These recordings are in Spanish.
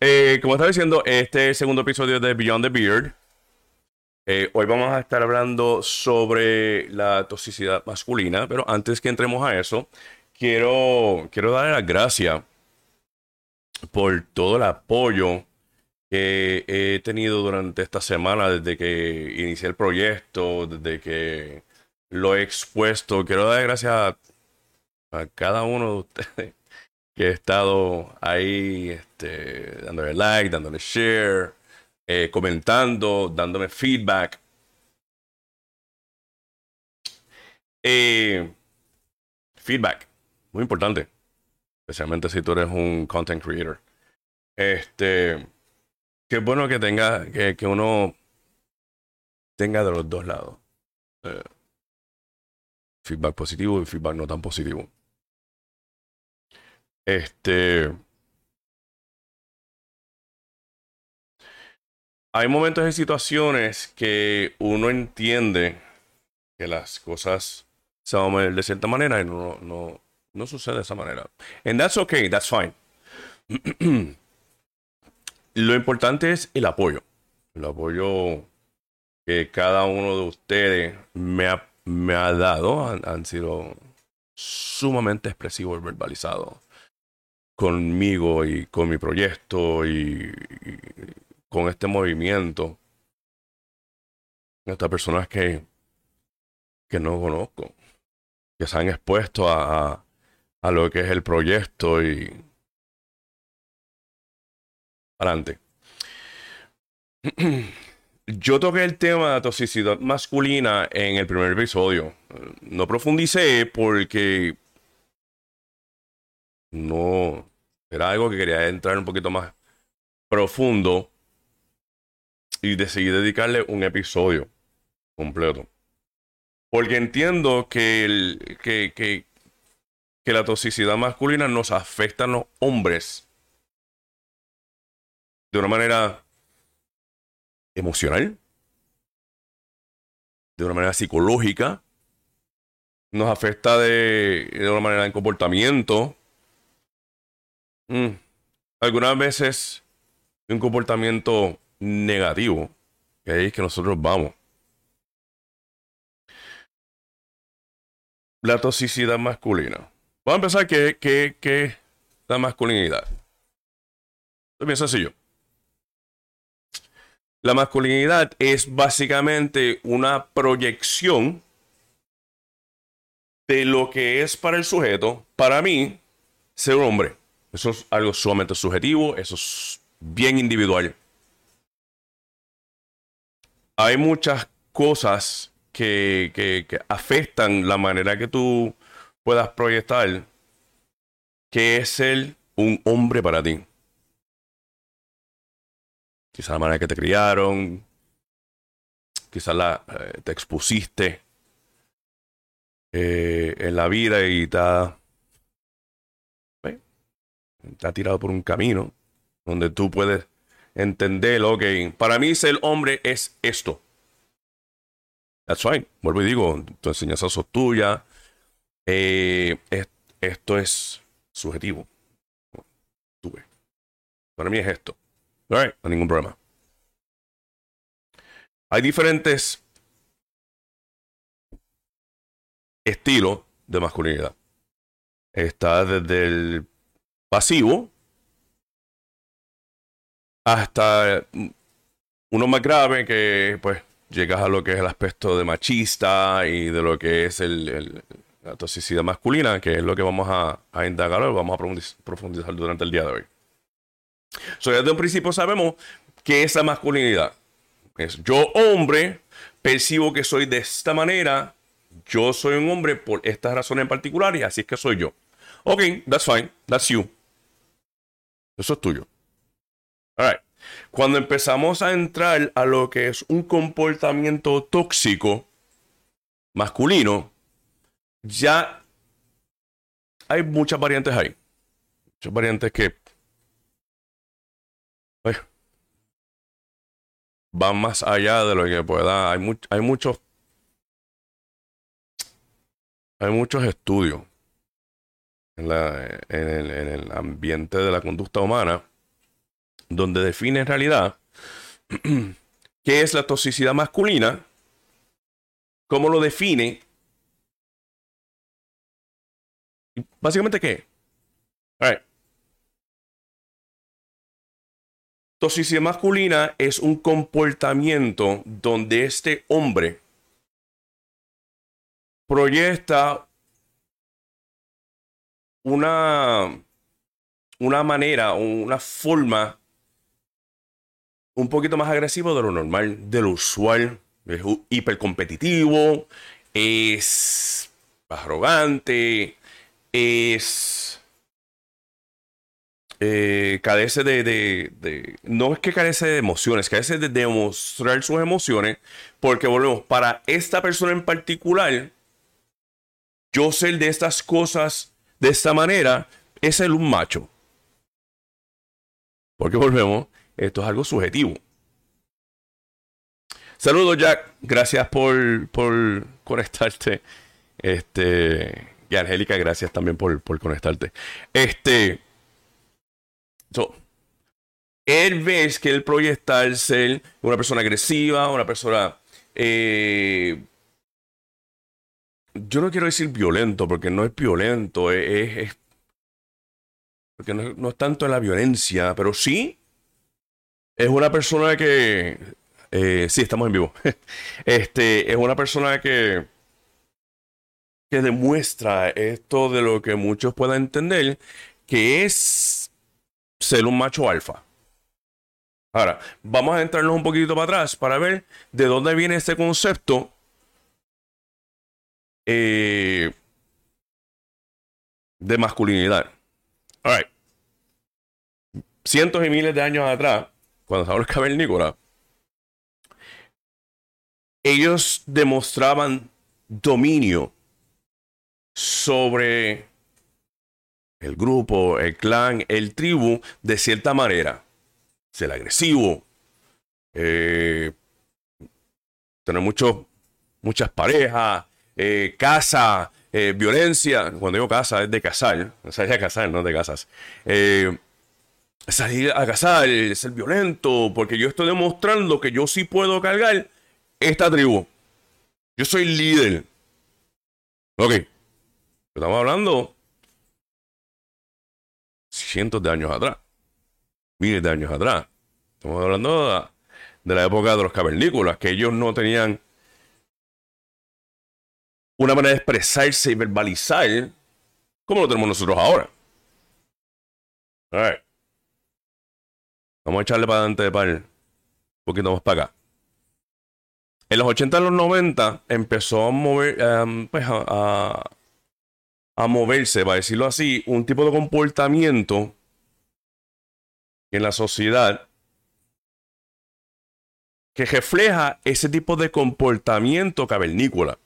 Eh, como estaba diciendo, este es el segundo episodio de Beyond the Beard. Eh, hoy vamos a estar hablando sobre la toxicidad masculina, pero antes que entremos a eso, quiero, quiero darle las gracias por todo el apoyo que he tenido durante esta semana, desde que inicié el proyecto, desde que lo he expuesto. Quiero dar gracias a, a cada uno de ustedes que he estado ahí este, dándole like, dándole share, eh, comentando, dándome feedback. Eh, feedback, muy importante, especialmente si tú eres un content creator. Este, qué bueno que tenga, que, que uno tenga de los dos lados. Eh, feedback positivo y feedback no tan positivo. Este. Hay momentos y situaciones que uno entiende que las cosas se van a mover de cierta manera y no, no, no sucede de esa manera. And that's okay, that's fine. Lo importante es el apoyo. El apoyo que cada uno de ustedes me ha, me ha dado han, han sido sumamente expresivos y verbalizados conmigo y con mi proyecto y, con este movimiento. Estas personas que, que no conozco, que se han expuesto a, a, a lo que es el proyecto y adelante. Yo toqué el tema de toxicidad masculina en el primer episodio. No profundicé porque no era algo que quería entrar un poquito más profundo y decidí dedicarle un episodio completo. Porque entiendo que, el, que, que, la toxicidad masculina nos afecta a los hombres de una manera emocional, de una manera psicológica, nos afecta de, de una manera de comportamiento. Mm. Algunas veces un comportamiento negativo, es que nosotros vamos. La toxicidad masculina. Vamos a empezar que, que, la masculinidad. Es bien sencillo. La masculinidad es básicamente una proyección de lo que es para el sujeto, para mí, ser hombre. Eso es algo sumamente subjetivo, eso es bien individual. Hay muchas cosas que, que, afectan la manera que tú puedas proyectar que es ser un hombre para ti. Quizás la manera que te criaron, quizás la, eh, te expusiste eh, en la vida y te ha, ha tirado por un camino donde tú puedes entender, ok, para mí ser hombre es esto. That's fine. Vuelvo y digo, tu enseñanza es tuya. Eh, es, esto es subjetivo. Tú ves. Para mí es esto. All right, no hay ningún problema. Hay diferentes estilos de masculinidad. Está desde el pasivo hasta uno más grave que pues llegas a lo que es el aspecto de machista y de lo que es el, la toxicidad masculina, que es lo que vamos a, a indagar hoy, vamos a profundizar, durante el día de hoy. So, desde un principio sabemos que es la masculinidad. Es yo hombre, percibo que soy de esta manera, yo soy un hombre por estas razones en particular y así es que soy yo. Ok, that's fine, that's you. Eso es tuyo. Cuando empezamos a entrar a lo que es un comportamiento tóxico masculino, ya hay muchas variantes ahí. Muchas variantes que pues, van más allá de lo que pueda. Hay, hay muchos. Hay muchos estudios en, el, en el ambiente de la conducta humana donde define en realidad qué es la toxicidad masculina, cómo lo define, básicamente qué. Toxicidad masculina es un comportamiento donde este hombre proyecta una, una manera, una forma un poquito más agresivo de lo normal, de lo usual. Es hipercompetitivo, es arrogante, es... Eh, carece de, de, No es que carece de emociones, carece de demostrar sus emociones, porque volvemos, para esta persona en particular, yo ser de estas cosas de esta manera es el un macho. Porque volvemos, esto es algo subjetivo. Saludos, Jack. Gracias por, por conectarte. Este. Y Angélica, gracias también por, por conectarte. Este. So, él ves que él proyecta el una persona agresiva, una persona. Eh, yo no quiero decir violento, porque no es violento, es. porque no, es tanto la violencia, pero sí es una persona que. Eh, sí, estamos en vivo. este, es una persona que. que demuestra esto de lo que muchos puedan entender, que es ser un macho alfa. Ahora, vamos a entrarnos un poquito para atrás para ver de dónde viene este concepto. Eh, de masculinidad. Cientos y miles de años atrás, cuando estaba los cavernícolas, ellos demostraban dominio sobre el grupo, el clan, el tribu, de cierta manera. Ser agresivo, eh, tener muchos, muchas parejas, eh, casa, eh, violencia. Cuando digo casa es de casar, sea, de casar, no de casas. Eh, salir a cazar, ser violento, porque yo estoy demostrando que yo sí puedo cargar esta tribu. Yo soy líder. Ok. Estamos hablando cientos de años atrás. Miles de años atrás. Estamos hablando de, la época de los cavernícolas, que ellos no tenían una manera de expresarse y verbalizar como lo tenemos nosotros ahora. Vamos a echarle para adelante de par. Un poquito más para acá. En los 80 y los 90 empezó a mover, em, pues a, a, moverse, para decirlo así, un tipo de comportamiento en la sociedad que refleja ese tipo de comportamiento cavernícola.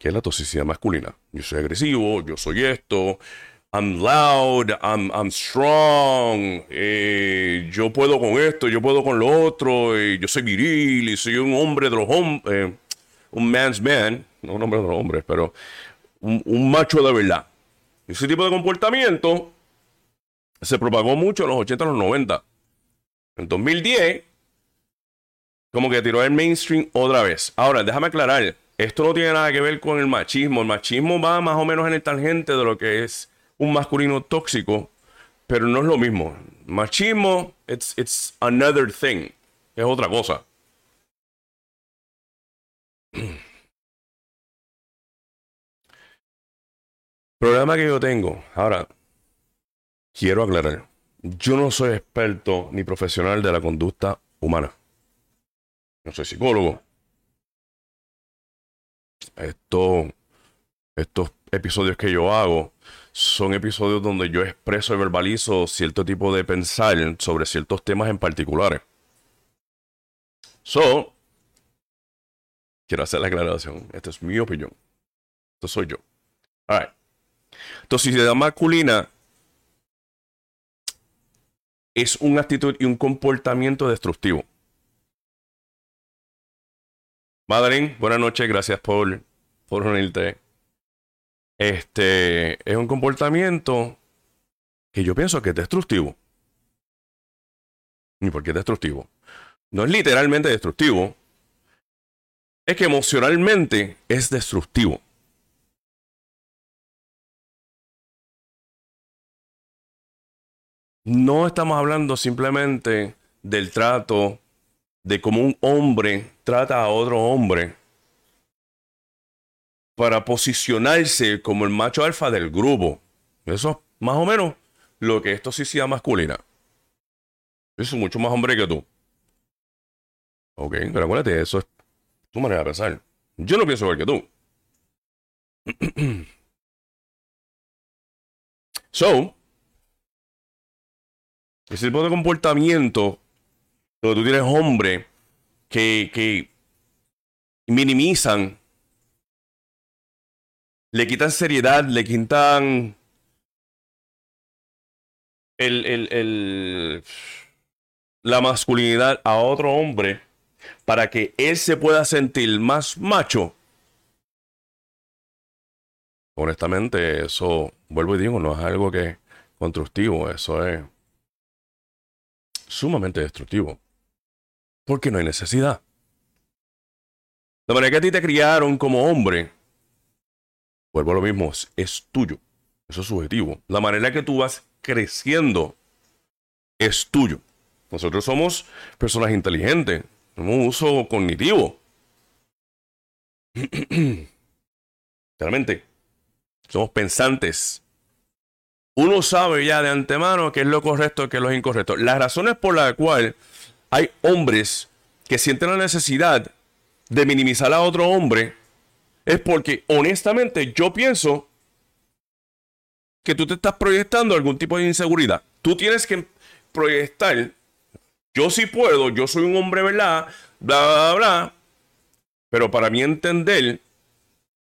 Que es la toxicidad masculina. Yo soy agresivo, yo soy esto, I'm loud, I'm, I'm strong, eh, yo puedo con esto, yo puedo con lo otro, eh, yo soy viril y soy un hombre de los hombres, eh, un man's man, no un hombre de los hombres, pero un, macho de verdad. Ese tipo de comportamiento se propagó mucho en los 80 y los 90. En 2010, como que tiró el mainstream otra vez. Ahora, déjame aclarar, esto no tiene nada que ver con el machismo. El machismo va más o menos en el tangente de lo que es un masculino tóxico, pero no es lo mismo. Machismo, it's, it's another thing. Es otra cosa. Problema que yo tengo. Ahora, quiero aclarar. Yo no soy experto ni profesional de la conducta humana. No soy psicólogo. Esto, estos episodios que yo hago son episodios donde yo expreso y verbalizo cierto tipo de pensar sobre ciertos temas en particulares. So, quiero hacer la aclaración. Esta es mi opinión. Esto soy yo. Alright. Toxicidad masculina es una actitud y un comportamiento destructivo. Madeline, buenas noches. Gracias por, por unirte. Este es un comportamiento que yo pienso que es destructivo. ¿Y por qué es destructivo? No es literalmente destructivo, es que emocionalmente es destructivo. No estamos hablando simplemente del trato de cómo un hombre trata a otro hombre para posicionarse como el macho alfa del grupo. Eso es más o menos lo que es toxicidad masculina. Eso es mucho más hombre que tú. Ok, pero acuérdate, eso es tu manera de pensar. Yo no pienso igual que tú. so, ese tipo de comportamiento donde tú tienes hombres que, que minimizan, le quitan seriedad, le quitan el, el, el, la masculinidad a otro hombre para que él se pueda sentir más macho. Honestamente, eso, vuelvo y digo, no es algo que constructivo, eso es sumamente destructivo. Porque no hay necesidad. De manera que a ti te criaron como hombre, vuelvo a lo mismo, es tuyo. Eso es subjetivo. La manera que tú vas creciendo es tuyo. Nosotros somos personas inteligentes, tenemos un uso cognitivo. Realmente, somos pensantes. Uno sabe ya de antemano qué es lo correcto y qué es lo incorrecto. Las razones por las cuales hay hombres que sienten la necesidad de minimizar a otro hombre es porque honestamente yo pienso que tú te estás proyectando algún tipo de inseguridad. Tú tienes que proyectar, yo sí puedo, yo soy un hombre, ¿verdad? Bla, bla, bla. Pero para mí entender,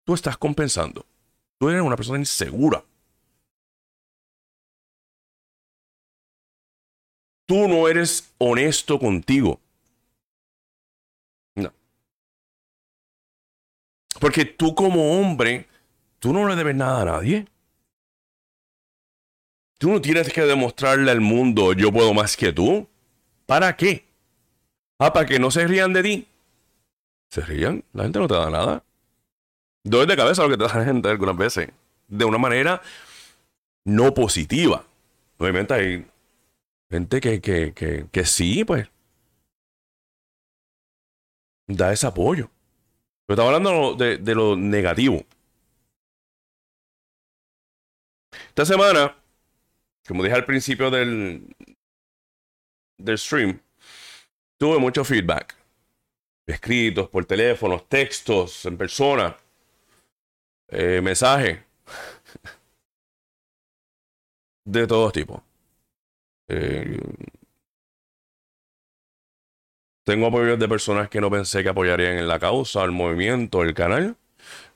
tú estás compensando. Tú eres una persona insegura. Tú no eres honesto contigo. No. Porque tú como hombre, tú no le debes nada a nadie. Tú no tienes que demostrarle al mundo yo puedo más que tú. ¿Para qué? Ah, para que no se rían de ti. Se rían, la gente no te da nada. Doy de cabeza lo que te da la gente algunas veces. De una manera no positiva. Obviamente hay gente que, que, que, que sí, pues. Da ese apoyo. Pero estaba hablando de, de lo negativo. Esta semana como dije al principio del, del stream, tuve mucho feedback. Escritos, por teléfonos, textos, en persona, eh, mensajes. de todo tipo. Eh, tengo apoyos de personas que no pensé que apoyarían en la causa, el movimiento, el canal.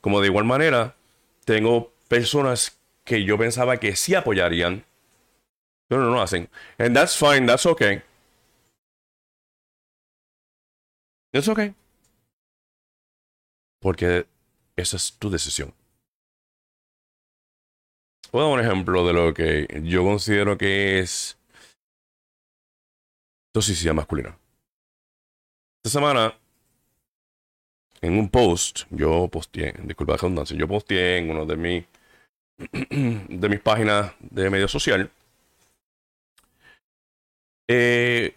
Como de igual manera, tengo personas que yo pensaba que sí apoyarían no, no, no hacen. And that's fine, that's okay. It's okay. Porque esa es tu decisión. Puedo dar un ejemplo de lo que yo considero que es toxicidad masculina. Esta semana, en un post, yo posteé, disculpa la redundancia, yo posteé en uno de, mis de mis páginas de medio social eh,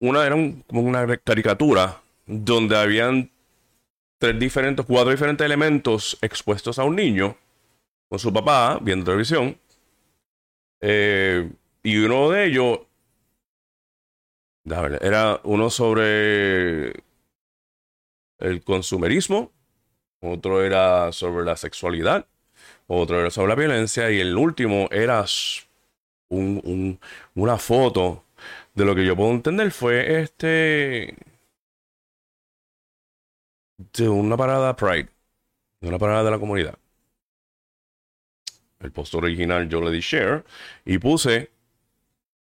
una era como una caricatura donde habían tres diferentes, cuatro diferentes elementos expuestos a un niño con su papá viendo televisión. Eh, y uno de ellos era uno sobre el consumerismo, otro era sobre la sexualidad, otro era sobre la violencia y el último era un, una foto de lo que yo puedo entender fue este de una parada Pride, de una parada de la comunidad. El post original yo le di share y puse.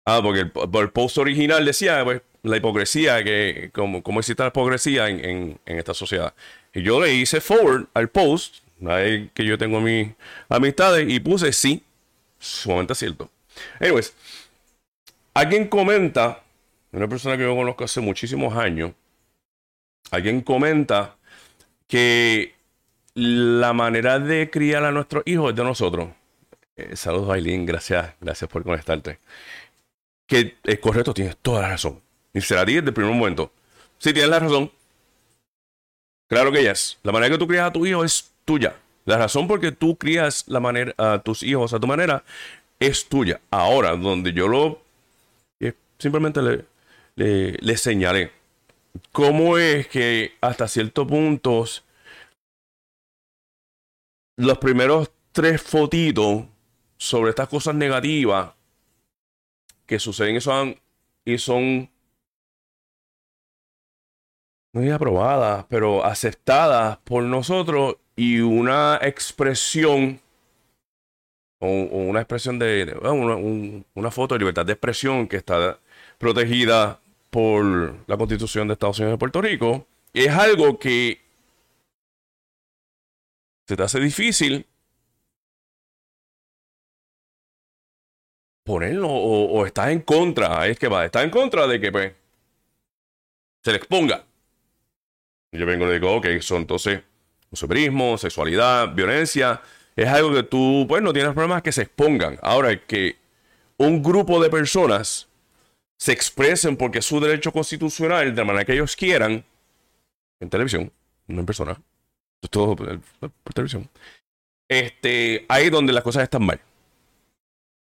Ah, porque el, post original decía pues, la hipocresía, que como, como existe la hipocresía en, esta sociedad. Y yo le hice forward al post, que yo tengo mis amistades, y puse sí, sumamente cierto. Anyways, alguien comenta, una persona que yo conozco hace muchísimos años, alguien comenta que la manera de criar a nuestros hijos es de nosotros. Eh, saludos, Aileen, gracias, gracias por conectarte. Que es correcto, tienes toda la razón. Y será ti desde el primer momento. Sí, tienes la razón. Claro que yes. La manera que tú crías a tu hijo es tuya. La razón por que tú crías la manera, a tus hijos a tu manera es tuya. Ahora, donde yo lo eh, simplemente le, le, le señalé cómo es que hasta ciertos puntos los primeros tres fotitos sobre estas cosas negativas que suceden y son, y son no aprobadas, pero aceptadas por nosotros y una expresión o, una expresión de, una, foto de libertad de expresión que está protegida por la Constitución de Estados Unidos de Puerto Rico, es algo que se te hace difícil ponerlo o, estás en contra, es que va, estás en contra de que pues, se le exponga. Yo vengo y le digo, ok, son entonces consumerismo, sexualidad, violencia, es algo que tú, pues no tienes problemas que se expongan. Ahora, que un grupo de personas se expresen porque es su derecho constitucional de la manera que ellos quieran, en televisión, no en persona, todo por, televisión, este, ahí donde las cosas están mal.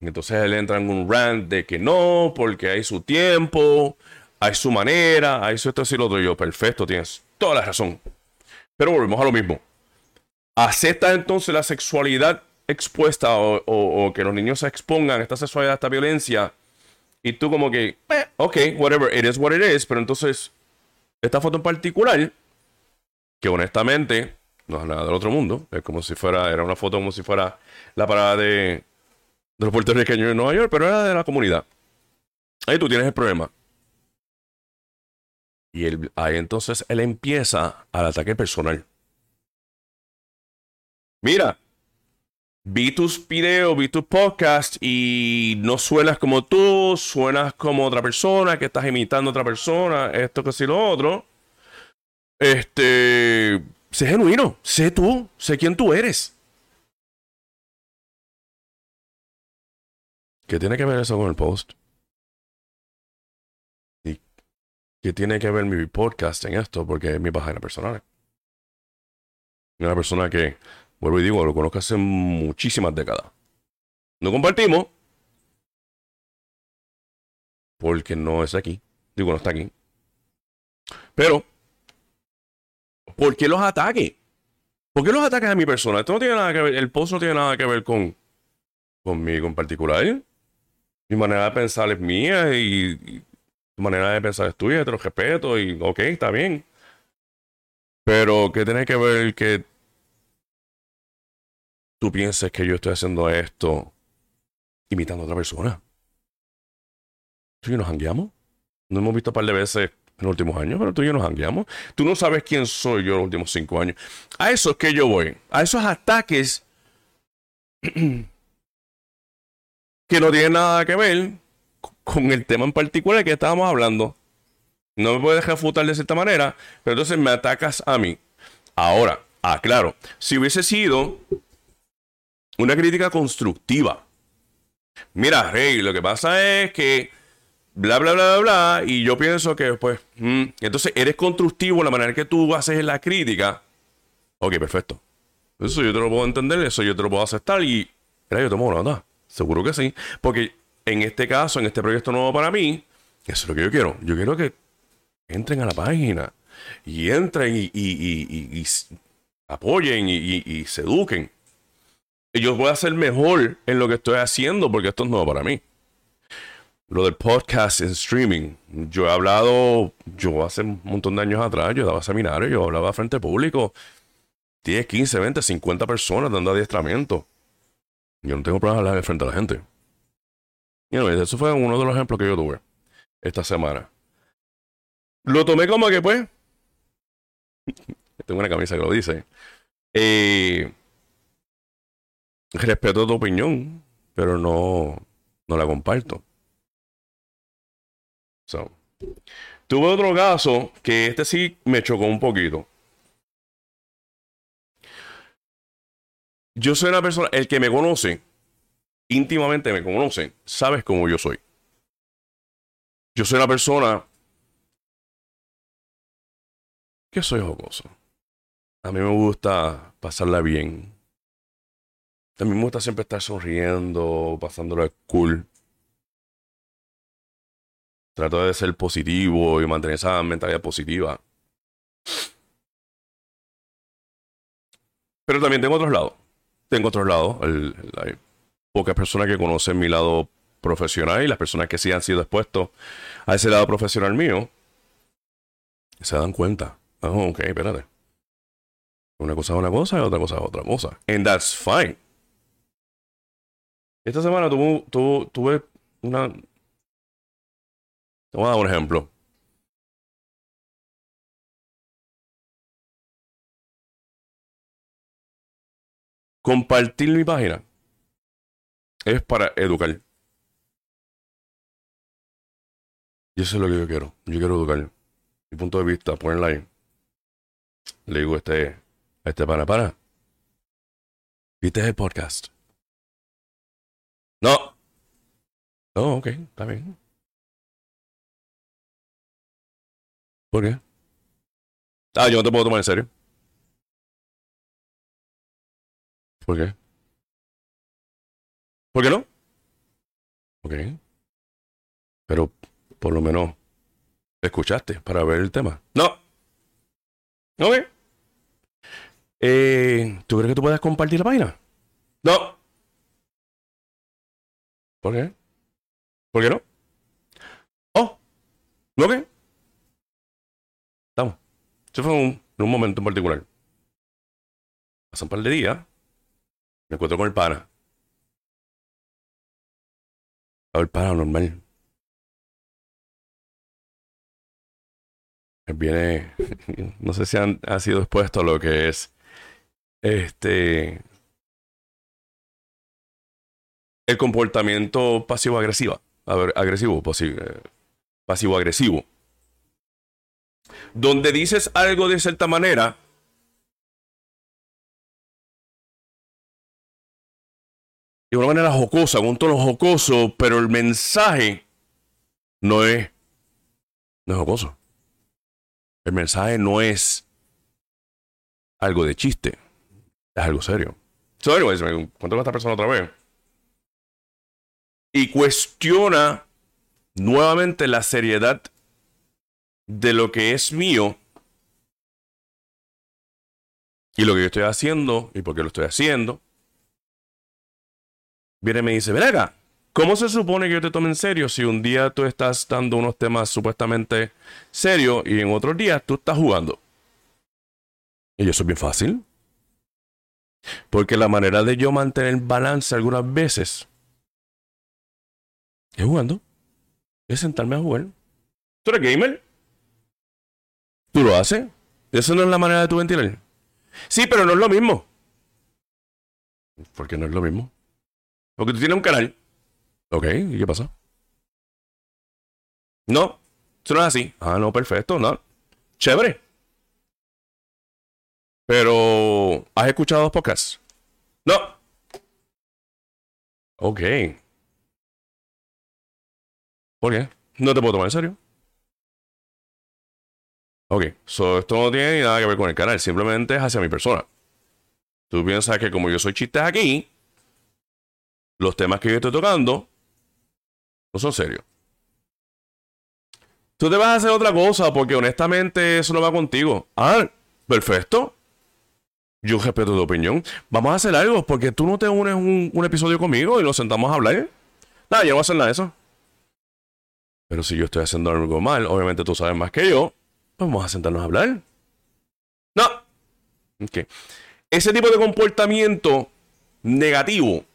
Entonces él entra en un rant de que no, porque hay su tiempo, hay su manera, hay su esto y lo otro. yo, perfecto, tienes toda la razón. Pero volvemos a lo mismo. ¿Acepta entonces la sexualidad expuesta o, que los niños se expongan a esta sexualidad, a esta violencia? Y tú como que, eh, ok, whatever, it is what it is. Pero entonces, esta foto en particular, que honestamente no es nada del otro mundo, es como si fuera, era una foto como si fuera la parada de, de los puertorriqueños en Nueva York, pero era de la comunidad. Ahí tú tienes el problema. Y ahí entonces él empieza al ataque personal. Mira, vi tus videos, vi tus podcasts y no suenas como tú, suenas como otra persona, que estás imitando a otra persona, esto que sí lo otro. Este, sé genuino, sé tú, sé quién tú eres. ¿Qué tiene que ver eso con el post? ¿Qué tiene que ver mi podcast en esto? Porque es mi página personal. Una persona que, vuelvo y digo, lo conozco hace muchísimas décadas. No compartimos. Porque no es aquí. Digo, no está aquí. Pero, ¿por qué los ataques? ¿Por qué los ataques a mi persona? Esto no tiene nada que ver, el post no tiene nada que ver con conmigo en particular. Mi manera de pensar es mía y manera de pensar es tuya, te lo respeto y ok, está bien. Pero ¿qué tiene que ver que tú pienses que yo estoy haciendo esto imitando a otra persona? ¿Tú y yo nos hangueamos? No hemos visto un par de veces en los últimos años, pero tú y yo nos hangueamos. Tú no sabes quién soy yo en los últimos cinco años. A eso es que yo voy. A esos ataques que no tienen nada que ver con el tema en particular que estábamos hablando. No me puedes refutar de cierta manera, pero entonces me atacas a mí. Ahora, aclaro, si hubiese sido una crítica constructiva. Mira, Rey, lo que pasa es que bla, bla, bla, bla, bla, y yo pienso que, pues, mm, entonces eres constructivo la manera que tú haces la crítica. Ok, perfecto. Eso yo te lo puedo entender, eso yo te lo puedo aceptar y, mira, yo tomo nota. Seguro que sí. Porque en este caso, en este proyecto nuevo para mí, eso es lo que yo quiero. Yo quiero que entren a la página y entren y, apoyen y, se eduquen. Y yo voy a ser mejor en lo que estoy haciendo porque esto es nuevo para mí. Lo del podcast en streaming. Yo he hablado, yo hace un montón de años atrás, yo daba seminarios, yo hablaba frente público. 10, 15, 20, 50 personas dando adiestramiento. Yo no tengo problemas de hablar frente a la gente eso fue uno de los ejemplos que yo tuve esta semana. Lo tomé como que, pues. Tengo una camisa que lo dice. Eh, respeto tu opinión, pero no, no la comparto. So. Tuve otro caso que este sí me chocó un poquito. Yo soy una persona, el que me conoce, íntimamente me conoce, sabes cómo yo soy. Yo soy una persona que soy jocoso. A mí me gusta pasarla bien. A mí me gusta siempre estar sonriendo, pasándolo cool. Trato de ser positivo y mantener esa mentalidad positiva. Pero también tengo otros lados. Tengo otros lados. hay pocas personas que conocen mi lado profesional y las personas que sí han sido expuestos a ese lado profesional mío se dan cuenta. Oh, ok, espérate. Una cosa es una cosa y otra cosa es otra cosa. And that's fine. Esta semana tuve, tuve una. Te voy a dar un ejemplo. Compartir mi página es para educar. Y eso es lo que yo quiero. Yo quiero educar. Mi punto de vista, ponerla ahí. Le digo a este, este para, para. ¿Viste el podcast? No. No, ok, está bien. ¿Por qué? Ah, yo no te puedo tomar en serio. ¿Por qué? ¿Por qué no? Ok. Pero por lo menos escuchaste para ver el tema. No. Ok. Eh, ¿Tú crees que tú puedes compartir la página? No. ¿Por qué? ¿Por qué no? Oh. Ok. Estamos. Eso fue un, un momento en particular. Pasan un par de días. Me encuentro con el pana. El pana normal. Viene. No sé si han, ha sido expuesto a lo que es. Este. El comportamiento pasivo-agresivo. Agresivo, eh, pasivo-agresivo donde dices algo de cierta manera, de una manera jocosa, con un tono jocoso, pero el mensaje no es, no es jocoso. El mensaje no es algo de chiste, es algo serio. So, anyways, me encuentro con esta persona otra vez. Y cuestiona nuevamente la seriedad de lo que es mío y lo que yo estoy haciendo y por qué lo estoy haciendo. Viene y me dice, ven acá, ¿cómo se supone que yo te tome en serio si un día tú estás dando unos temas supuestamente serios y en otros días tú estás jugando? Y eso es bien fácil. Porque la manera de yo mantener balance algunas veces es jugando. Es sentarme a jugar. ¿Tú eres gamer? ¿Tú lo haces? ¿Eso no es la manera de tu ventilar? Sí, pero no es lo mismo. ¿Por qué no es lo mismo? Porque tú tienes un canal. Ok, ¿y qué pasa? No, eso no es así. Ah, no, perfecto, no. Chévere. Pero, ¿has escuchado dos podcasts? No. Ok. ¿Por qué? No te puedo tomar en serio. Ok, so esto no tiene nada que ver con el canal, simplemente es hacia mi persona. Tú piensas que como yo soy chistes aquí, los temas que yo estoy tocando no son serios. Tú te vas a hacer otra cosa porque honestamente eso no va contigo. Ah, perfecto. Yo respeto tu opinión. Vamos a hacer algo porque tú no te unes un, episodio conmigo y nos sentamos a hablar. Nada, yo no voy a hacer nada de eso. Pero si yo estoy haciendo algo mal, obviamente tú sabes más que yo vamos a sentarnos a hablar. No. Okay. Ese tipo de comportamiento negativo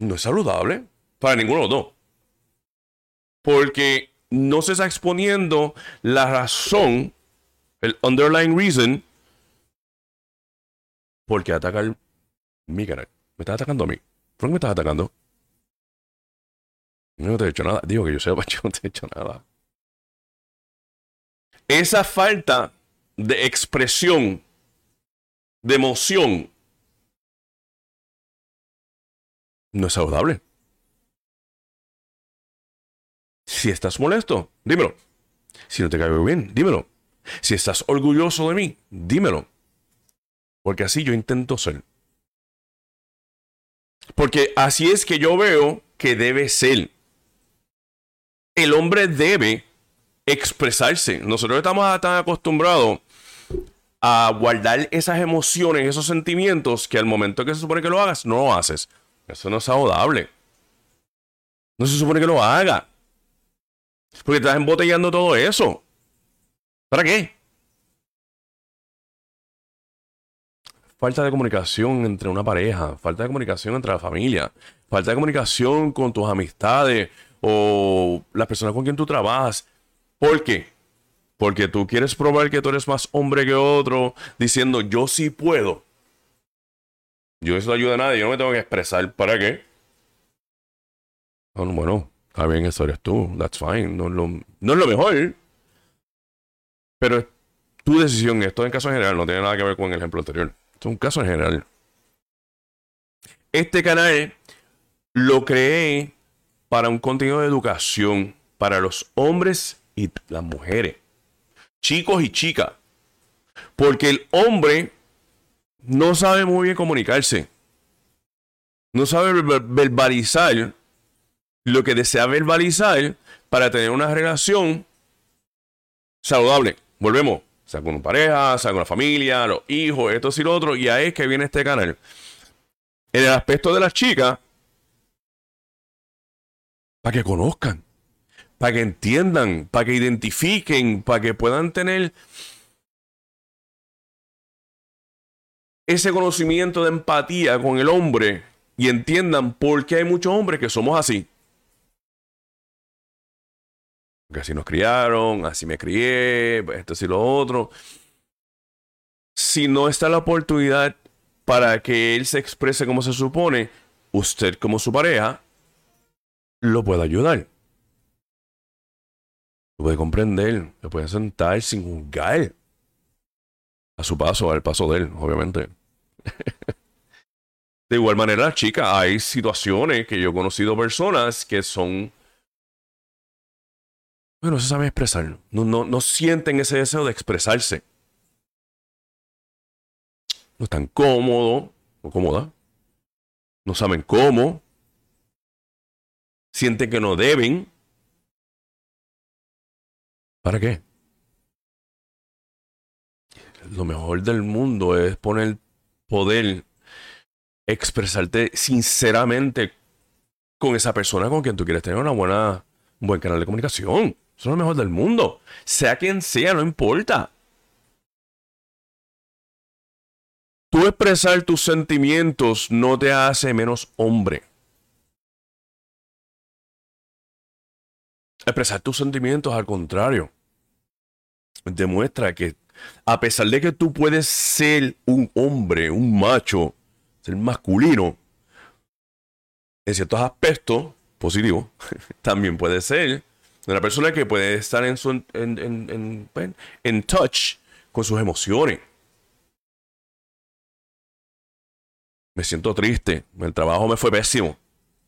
no es saludable para ninguno de los dos. Porque no se está exponiendo la razón, el underlying reason, porque ataca mi canal. Me está atacando a mí. ¿Por qué me estás atacando? No te he hecho nada. Digo que yo sepa, yo no te he hecho nada. Esa falta de expresión, de emoción, no es saludable. Si estás molesto, dímelo. Si no te caigo bien, dímelo. Si estás orgulloso de mí, dímelo. Porque así yo intento ser. Porque así es que yo veo que debe ser. El hombre debe expresarse. Nosotros estamos tan acostumbrados a guardar esas emociones, esos sentimientos, que al momento que se supone que lo hagas, no lo haces. Eso no es saludable. No se supone que lo haga. Porque estás embotellando todo eso. ¿Para qué? Falta de comunicación entre una pareja, falta de comunicación entre la familia, falta de comunicación con tus amistades o las personas con quien tú trabajas. ¿Por qué? Porque tú quieres probar que tú eres más hombre que otro, diciendo yo sí puedo. Yo eso no ayuda a nadie, yo no me tengo que expresar. ¿Para qué? Bueno, está bien, eso eres tú. That's fine. No es lo, no es lo mejor. Pero es tu decisión. Esto en caso general no tiene nada que ver con el ejemplo anterior. Esto es un caso en general. Este canal lo creé para un contenido de educación para los hombres y las mujeres, chicos y chicas. Porque el hombre no sabe muy bien comunicarse. No sabe verbalizar lo que desea verbalizar para tener una relación saludable. Volvemos. Sea con una pareja, sea con una familia, los hijos, esto y lo otro. Y ahí es que viene este canal. En el aspecto de las chicas, para que conozcan para que entiendan, para que identifiquen, para que puedan tener ese conocimiento de empatía con el hombre y entiendan por qué hay muchos hombres que somos así. Porque así nos criaron, así me crié, esto y lo otro. Si no está la oportunidad para que él se exprese como se supone, usted como su pareja lo puede ayudar puede comprender, lo puede sentar sin juzgar. A su paso, al paso de él, obviamente. De igual manera, chica, hay situaciones que yo he conocido personas que son. Bueno, no se saben expresar. No, no, no sienten ese deseo de expresarse. No están cómodos o cómoda. No saben cómo. Sienten que no deben. ¿Para qué? Lo mejor del mundo es poner poder expresarte sinceramente con esa persona con quien tú quieres tener una buena, un buen canal de comunicación. Eso es lo mejor del mundo. Sea quien sea, no importa. Tú expresar tus sentimientos no te hace menos hombre. Expresar tus sentimientos, al contrario, demuestra que a pesar de que tú puedes ser un hombre, un macho, ser masculino, en ciertos aspectos positivos, también puede ser una persona que puede estar en, su, en, en, en touch con sus emociones. Me siento triste, el trabajo me fue pésimo,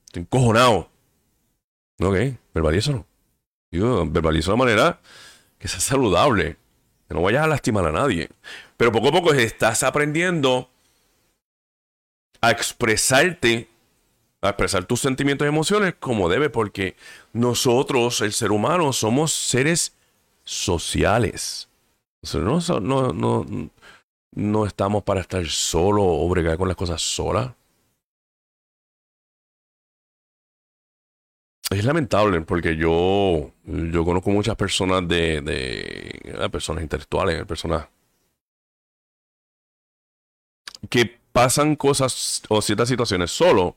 estoy encojonado. Ok, verbalízalo. Yo verbalizo de manera que sea saludable, no vayas a lastimar a nadie. Pero poco a poco estás aprendiendo a expresarte, a expresar tus sentimientos y emociones como debe, porque nosotros, el ser humano, somos seres sociales. No, no, no, no estamos para estar solo o bregar con las cosas solas. Es lamentable porque yo, yo conozco muchas personas de, de personas intelectuales, personas que pasan cosas o ciertas situaciones solo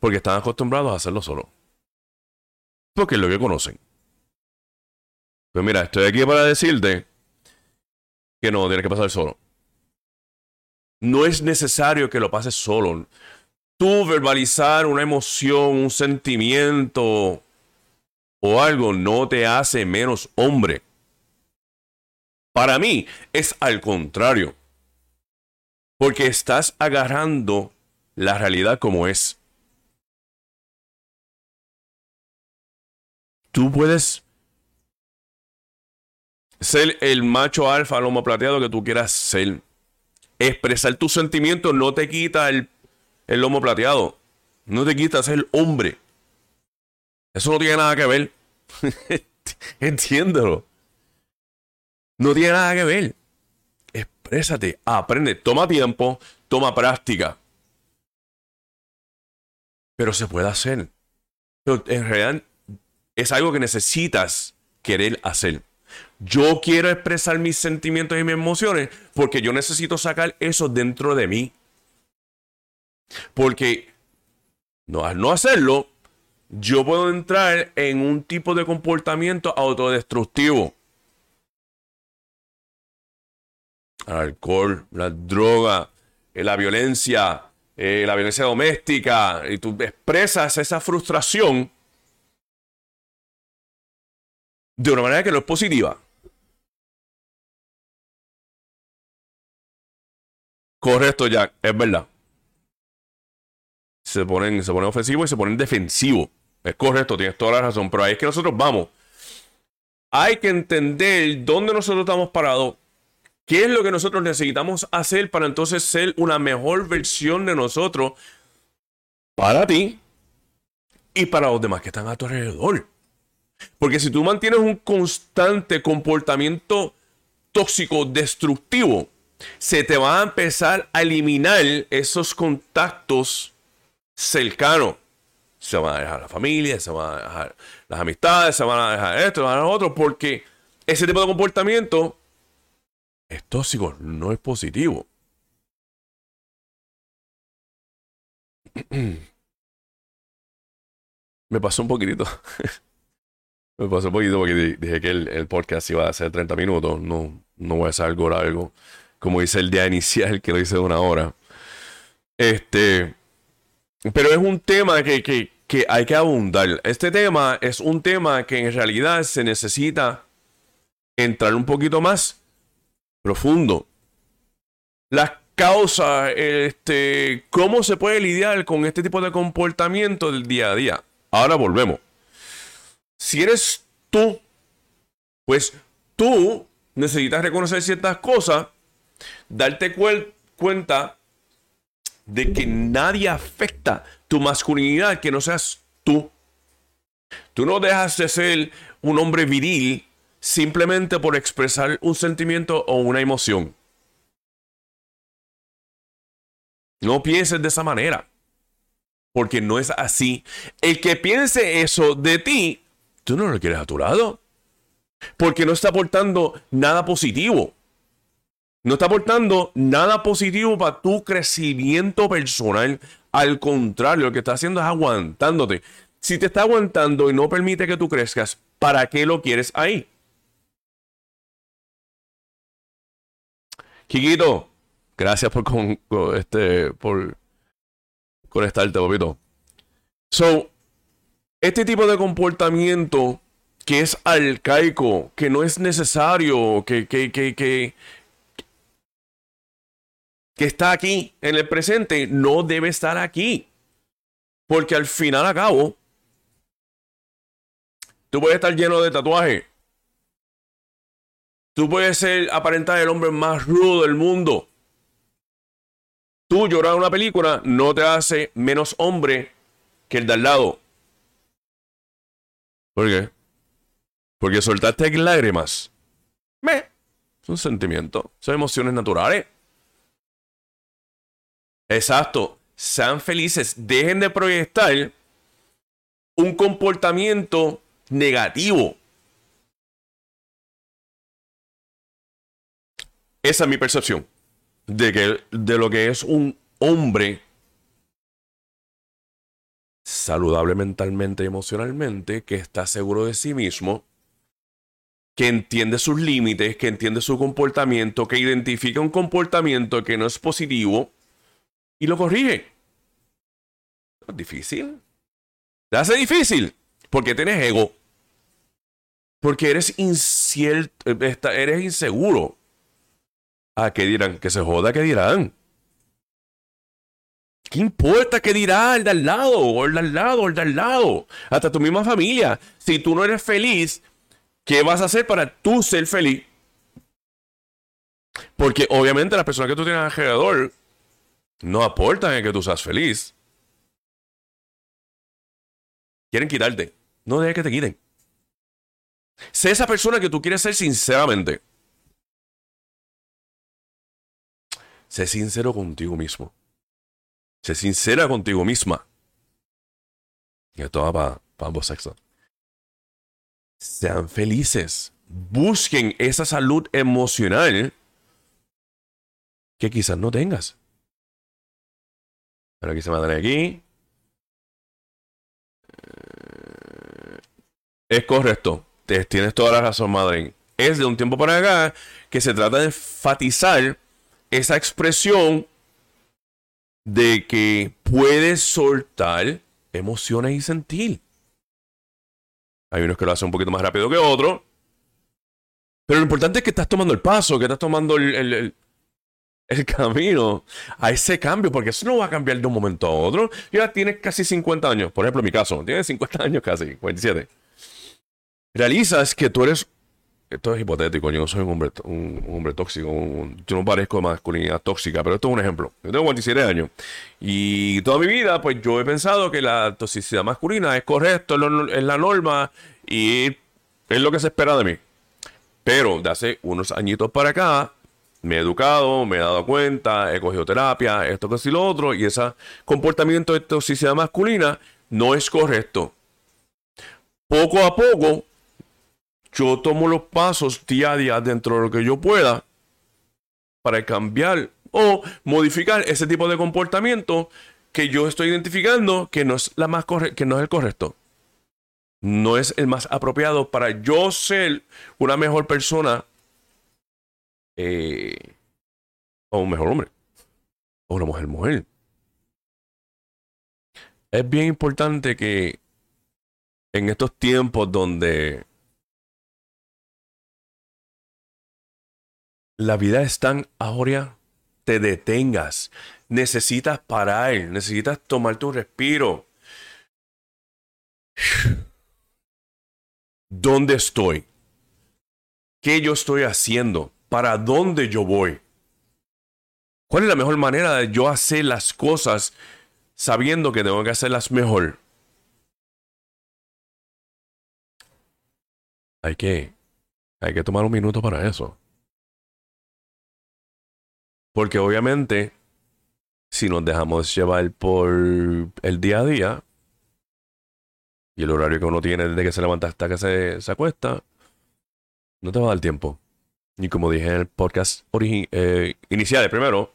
porque están acostumbrados a hacerlo solo. Porque es lo que conocen. Pues mira, estoy aquí para decirte que no tienes que pasar solo. No es necesario que lo pases solo. Tú verbalizar una emoción, un sentimiento o algo no te hace menos hombre. Para mí es al contrario. Porque estás agarrando la realidad como es. Tú puedes ser el macho alfa, lomo plateado que tú quieras ser. Expresar tus sentimientos no te quita el, el lomo plateado. No te quita ser hombre. Eso no tiene nada que ver. Entiéndelo. No tiene nada que ver. Exprésate, aprende, toma tiempo, toma práctica. Pero se puede hacer. Pero en realidad es algo que necesitas querer hacer. Yo quiero expresar mis sentimientos y mis emociones porque yo necesito sacar eso dentro de mí. Porque no, al no hacerlo, yo puedo entrar en un tipo de comportamiento autodestructivo. El alcohol, la droga, eh, la violencia, eh, la violencia doméstica, y tú expresas esa frustración de una manera que no es positiva. Correcto, Jack, es verdad. Se ponen, se ponen ofensivos y se ponen defensivos. Es correcto, tienes toda la razón, pero ahí es que nosotros vamos. Hay que entender dónde nosotros estamos parados, qué es lo que nosotros necesitamos hacer para entonces ser una mejor versión de nosotros para ti y para los demás que están a tu alrededor. Porque si tú mantienes un constante comportamiento tóxico, destructivo, se te va a empezar a eliminar esos contactos cercanos. Se van a dejar la familia, se van a dejar las amistades, se van a dejar esto, se van a dejar otro, porque ese tipo de comportamiento es tóxico, no es positivo. Me pasó un poquitito. Me pasó un poquito porque dije que el, podcast iba a ser 30 minutos. No, no voy a hacer algo largo. Como dice el día inicial, que lo hice de una hora. Este. Pero es un tema que, que hay que abundar. Este tema es un tema que en realidad se necesita entrar un poquito más profundo. Las causas, este, cómo se puede lidiar con este tipo de comportamiento del día a día. Ahora volvemos. Si eres tú, pues tú necesitas reconocer ciertas cosas, darte cuenta de que nadie afecta tu masculinidad que no seas tú. Tú no dejas de ser un hombre viril simplemente por expresar un sentimiento o una emoción. No pienses de esa manera, porque no es así. El que piense eso de ti tú no lo quieres a tu lado. Porque no está aportando nada positivo. No está aportando nada positivo para tu crecimiento personal. Al contrario, lo que está haciendo es aguantándote. Si te está aguantando y no permite que tú crezcas, ¿para qué lo quieres ahí? Kikito, gracias por, con, este, por conectarte, papito. So, este tipo de comportamiento que es arcaico, que no es necesario, que, que, que, que está aquí en el presente, no debe estar aquí. Porque al final a cabo, tú puedes estar lleno de tatuajes. Tú puedes ser aparentar el hombre más rudo del mundo. Tú llorar una película no te hace menos hombre que el de al lado. ¿Por qué? Porque soltaste lágrimas. Me. Es un sentimiento. Son emociones naturales. Exacto. Sean felices. Dejen de proyectar un comportamiento negativo. Esa es mi percepción de, que, de lo que es un hombre saludable mentalmente y emocionalmente, que está seguro de sí mismo, que entiende sus límites, que entiende su comportamiento, que identifica un comportamiento que no es positivo y lo corrige. difícil. Te hace difícil porque tienes ego. Porque eres incierto, eres inseguro. ¿A ah, qué dirán? Que se joda, ¿qué dirán? ¿Qué importa qué dirá el de al lado, el de al lado, el de al lado? Hasta tu misma familia. Si tú no eres feliz, ¿qué vas a hacer para tú ser feliz? Porque obviamente las personas que tú tienes alrededor no aportan en que tú seas feliz. Quieren quitarte. No dejes que te quiten. Sé esa persona que tú quieres ser sinceramente. Sé sincero contigo mismo. Sé sincera contigo misma. Y esto va para, ambos sexos. Sean felices. Busquen esa salud emocional que quizás no tengas. Pero aquí se dar aquí. Eh, es correcto. Tienes toda la razón, madre. Es de un tiempo para acá que se trata de enfatizar esa expresión de que puedes soltar emociones y sentir. Hay unos que lo hacen un poquito más rápido que otros. Pero lo importante es que estás tomando el paso, que estás tomando el, camino a ese cambio, porque eso no va a cambiar de un momento a otro. Ya tienes casi 50 años, por ejemplo, en mi caso, tienes 50 años casi, 47. Realizas que tú eres esto es hipotético, yo no soy un hombre, un, hombre tóxico, yo no parezco masculinidad tóxica, pero esto es un ejemplo. Yo tengo 47 años y toda mi vida, pues yo he pensado que la toxicidad masculina es correcto, es, la norma y es lo que se espera de mí. Pero de hace unos añitos para acá, me he educado, me he dado cuenta, he cogido terapia, esto, que y lo otro, y ese comportamiento de toxicidad masculina no es correcto. Poco a poco yo tomo los pasos día a día dentro de lo que yo pueda para cambiar o modificar ese tipo de comportamiento que yo estoy identificando que no es la más que no es el correcto. No es el más apropiado para yo ser una mejor persona eh, o un mejor hombre o una mujer mujer. Es bien importante que en estos tiempos donde la vida es tan ahora, te detengas. Necesitas parar, necesitas tomarte un respiro. ¿Dónde estoy? ¿Qué yo estoy haciendo? ¿Para dónde yo voy? ¿Cuál es la mejor manera de yo hacer las cosas sabiendo que tengo que hacerlas mejor? Hay que, hay que tomar un minuto para eso. Porque obviamente, si nos dejamos llevar por el día a día y el horario que uno tiene desde que se levanta hasta que se, se acuesta, no te va a dar tiempo. Y como dije en el podcast eh, inicial, primero,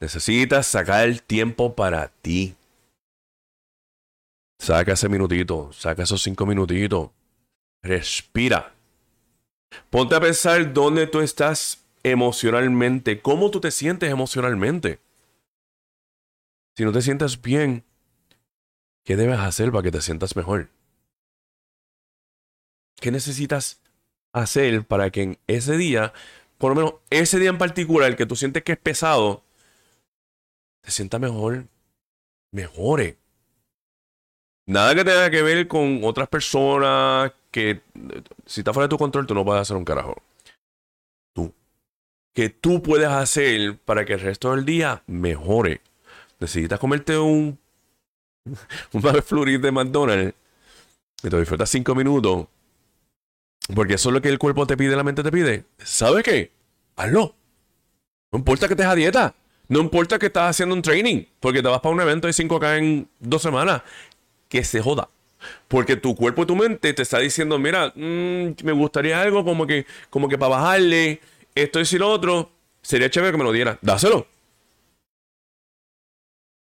necesitas sacar el tiempo para ti. Saca ese minutito, saca esos cinco minutitos. Respira. Ponte a pensar dónde tú estás emocionalmente, cómo tú te sientes emocionalmente. Si no te sientas bien, ¿qué debes hacer para que te sientas mejor? ¿Qué necesitas hacer para que en ese día, por lo menos ese día en particular, el que tú sientes que es pesado, te sienta mejor, mejore? Nada que tenga que ver con otras personas que si está fuera de tu control, tú no puedes hacer un carajo que tú puedes hacer para que el resto del día mejore. Necesitas comerte un un fluorid de McDonald's y te disfrutas cinco minutos. Porque eso es lo que el cuerpo te pide, la mente te pide. ¿Sabes qué? Hazlo. No importa que estés a dieta. No importa que estás haciendo un training. Porque te vas para un evento de 5K en dos semanas. Que se joda. Porque tu cuerpo y tu mente te está diciendo, mira, mm, me gustaría algo como que, como que para bajarle esto y si lo otro, sería chévere que me lo diera. Dáselo.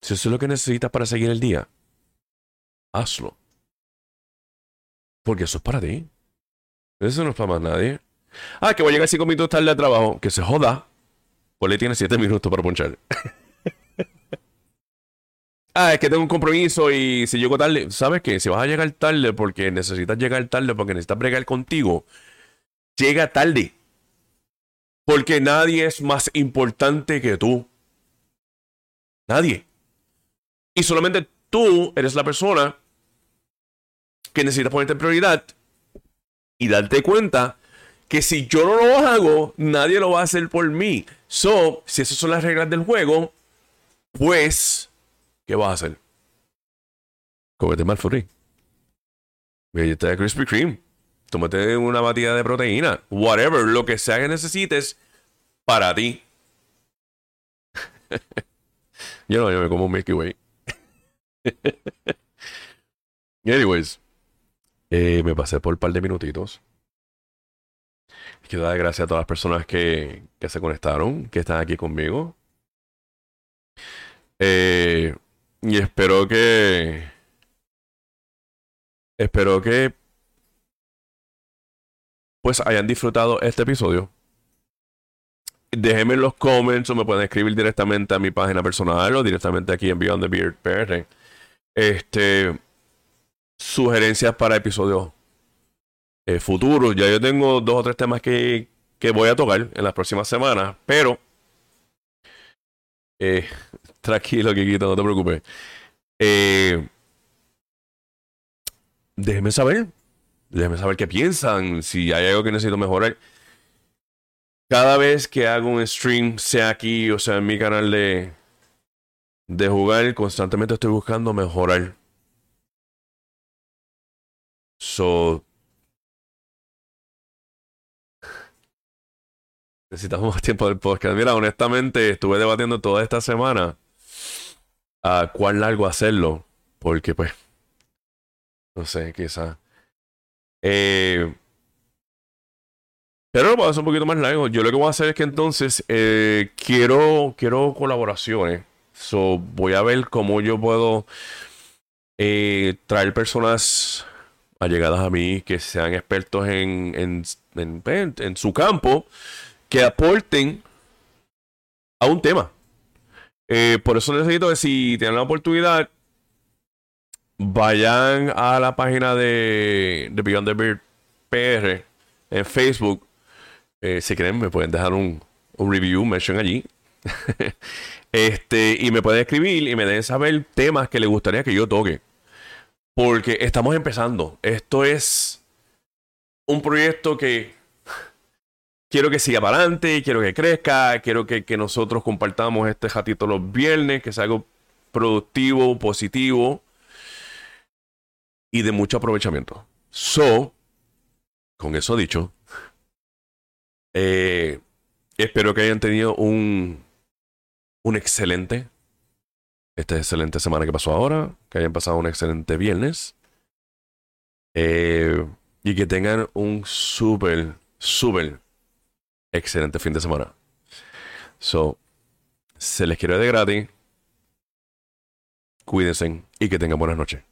Si eso es lo que necesitas para seguir el día, hazlo. Porque eso es para ti. Eso no es para más nadie. Ah, que voy a llegar cinco minutos tarde al trabajo. Que se joda. Pues le tiene siete minutos para ponchar. ah, es que tengo un compromiso y si llego tarde, ¿sabes qué? Si vas a llegar tarde porque necesitas llegar tarde, porque necesitas bregar contigo, llega tarde. Porque nadie es más importante que tú. Nadie. Y solamente tú eres la persona que necesita ponerte en prioridad y darte cuenta que si yo no lo hago, nadie lo va a hacer por mí. So, si esas son las reglas del juego, pues, ¿qué vas a hacer? Cómete mal free. Galleta de Krispy Kreme. Tómate una batida de proteína. Whatever, lo que sea que necesites para ti. yo no, yo me como un Milky Way. Anyways, eh, me pasé por un par de minutitos. Quiero dar gracias a todas las personas que, que se conectaron, que están aquí conmigo. Eh, y espero que. Espero que. Pues hayan disfrutado este episodio. Déjenme en los comments o me pueden escribir directamente a mi página personal o directamente aquí en Beyond the Beard PR. Este. Sugerencias para episodios eh, futuros. Ya yo tengo dos o tres temas que, que voy a tocar en las próximas semanas, pero. Eh, tranquilo, Kikito, no te preocupes. Eh, déjenme saber. Déjenme saber qué piensan. Si hay algo que necesito mejorar. Cada vez que hago un stream, sea aquí o sea en mi canal de, de jugar, constantemente estoy buscando mejorar. So. Necesitamos más tiempo del podcast. Mira, honestamente, estuve debatiendo toda esta semana a cuán largo hacerlo. Porque, pues. No sé, quizá. Eh, pero lo a hacer un poquito más largo. Yo lo que voy a hacer es que entonces eh, quiero, quiero colaboraciones. So, voy a ver cómo yo puedo eh, traer personas allegadas a mí que sean expertos en, en, en, en su campo que aporten a un tema. Eh, por eso necesito que si tienen la oportunidad, vayan a la página de, Beyond the Beard PR en Facebook eh, si quieren, me pueden dejar un, un review, mention allí. este, y me pueden escribir y me deben saber temas que les gustaría que yo toque. Porque estamos empezando. Esto es un proyecto que quiero que siga para adelante, quiero que crezca, quiero que, nosotros compartamos este ratito los viernes, que sea algo productivo, positivo y de mucho aprovechamiento. So, con eso dicho, eh, espero que hayan tenido un, un excelente, esta excelente semana que pasó ahora, que hayan pasado un excelente viernes. Eh, y que tengan un súper, súper excelente fin de semana. So, se les quiere de gratis. Cuídense y que tengan buenas noches.